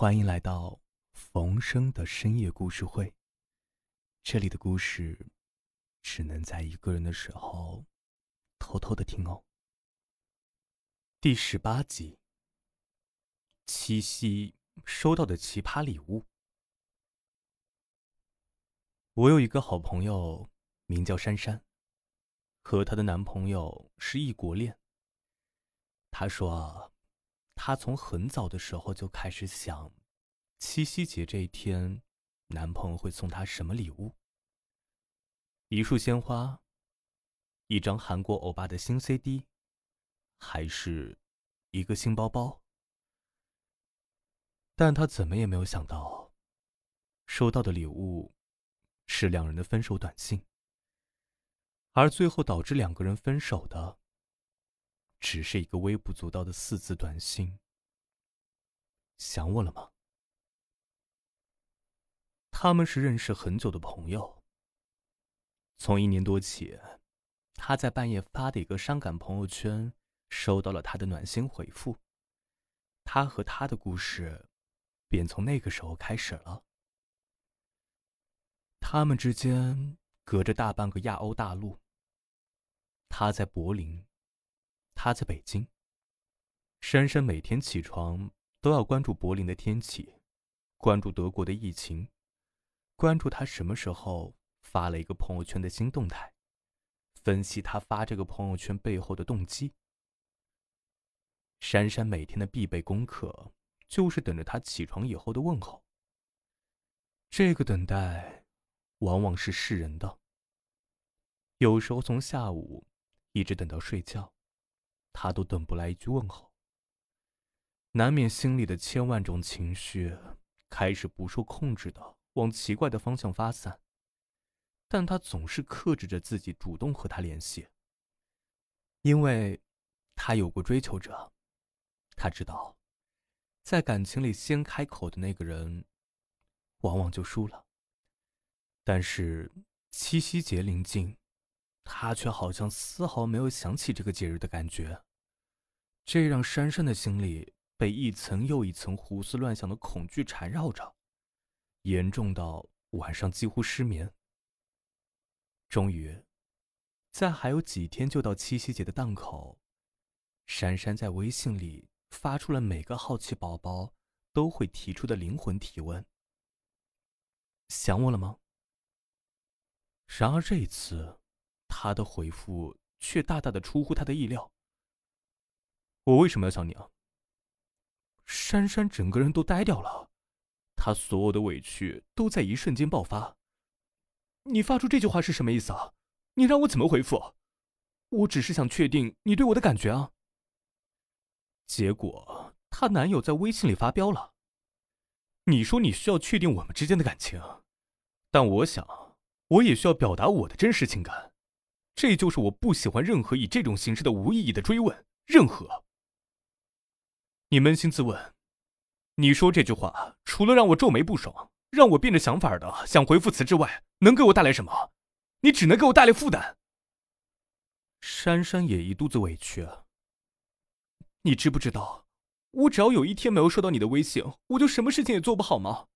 欢迎来到冯生的深夜故事会。这里的故事只能在一个人的时候偷偷的听哦。第十八集，七夕收到的奇葩礼物。我有一个好朋友，名叫珊珊，和她的男朋友是异国恋。她说。她从很早的时候就开始想，七夕节这一天，男朋友会送她什么礼物？一束鲜花，一张韩国欧巴的新 CD，还是一个新包包？但她怎么也没有想到，收到的礼物是两人的分手短信，而最后导致两个人分手的。只是一个微不足道的四字短信。想我了吗？他们是认识很久的朋友。从一年多起，他在半夜发的一个伤感朋友圈，收到了他的暖心回复。他和他的故事，便从那个时候开始了。他们之间隔着大半个亚欧大陆。他在柏林。他在北京。珊珊每天起床都要关注柏林的天气，关注德国的疫情，关注他什么时候发了一个朋友圈的新动态，分析他发这个朋友圈背后的动机。珊珊每天的必备功课就是等着他起床以后的问候。这个等待，往往是世人的。有时候从下午一直等到睡觉。他都等不来一句问候，难免心里的千万种情绪开始不受控制的往奇怪的方向发散，但他总是克制着自己主动和他联系，因为，他有过追求者，他知道，在感情里先开口的那个人，往往就输了。但是七夕节临近。他却好像丝毫没有想起这个节日的感觉，这让珊珊的心里被一层又一层胡思乱想的恐惧缠绕着，严重到晚上几乎失眠。终于，在还有几天就到七夕节的档口，珊珊在微信里发出了每个好奇宝宝都会提出的灵魂提问：“想我了吗？”然而这一次。他的回复却大大的出乎他的意料。我为什么要想你啊？珊珊整个人都呆掉了，她所有的委屈都在一瞬间爆发。你发出这句话是什么意思啊？你让我怎么回复？我只是想确定你对我的感觉啊。结果她男友在微信里发飙了。你说你需要确定我们之间的感情，但我想，我也需要表达我的真实情感。这就是我不喜欢任何以这种形式的无意义的追问。任何，你扪心自问，你说这句话除了让我皱眉不爽，让我变着想法的想回复词之外，能给我带来什么？你只能给我带来负担。珊珊也一肚子委屈。你知不知道，我只要有一天没有收到你的微信，我就什么事情也做不好吗？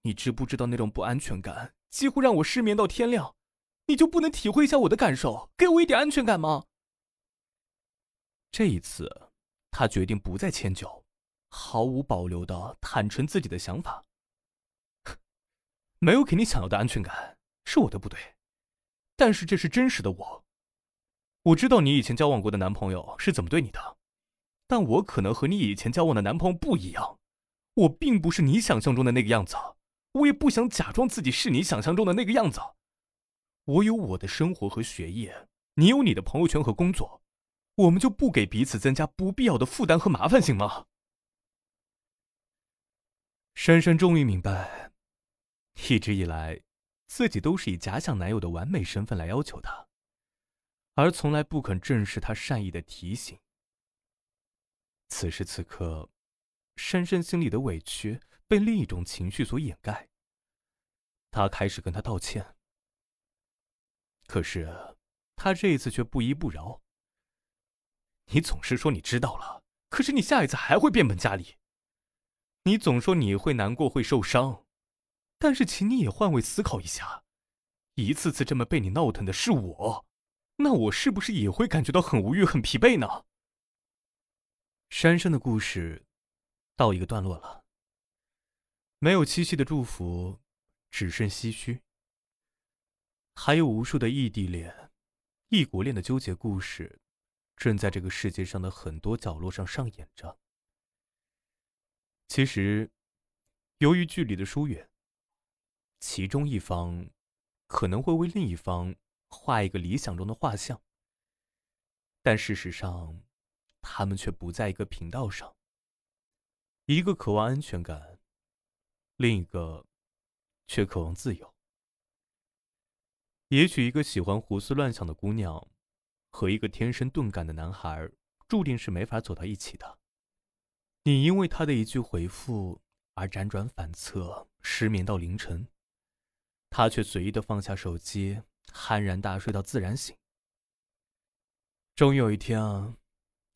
你知不知道那种不安全感几乎让我失眠到天亮？你就不能体会一下我的感受，给我一点安全感吗？这一次，他决定不再迁就，毫无保留的坦诚自己的想法。没有给你想要的安全感，是我的不对，但是这是真实的我。我知道你以前交往过的男朋友是怎么对你的，但我可能和你以前交往的男朋友不一样，我并不是你想象中的那个样子，我也不想假装自己是你想象中的那个样子。我有我的生活和学业，你有你的朋友圈和工作，我们就不给彼此增加不必要的负担和麻烦，行吗？珊珊终于明白，一直以来，自己都是以假想男友的完美身份来要求他，而从来不肯正视他善意的提醒。此时此刻，珊珊心里的委屈被另一种情绪所掩盖，她开始跟他道歉。可是，他这一次却不依不饶。你总是说你知道了，可是你下一次还会变本加厉。你总说你会难过、会受伤，但是请你也换位思考一下，一次次这么被你闹腾的是我，那我是不是也会感觉到很无语、很疲惫呢？珊珊的故事到一个段落了，没有七夕的祝福，只剩唏嘘。还有无数的异地恋、异国恋的纠结故事，正在这个世界上的很多角落上上演着。其实，由于距离的疏远，其中一方可能会为另一方画一个理想中的画像，但事实上，他们却不在一个频道上。一个渴望安全感，另一个却渴望自由。也许一个喜欢胡思乱想的姑娘，和一个天生钝感的男孩，注定是没法走到一起的。你因为他的一句回复而辗转反侧，失眠到凌晨；他却随意的放下手机，酣然大睡到自然醒。终有一天，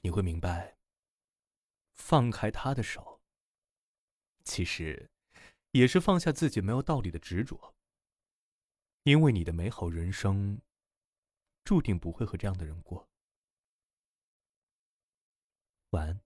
你会明白，放开他的手，其实也是放下自己没有道理的执着。因为你的美好人生，注定不会和这样的人过。晚安。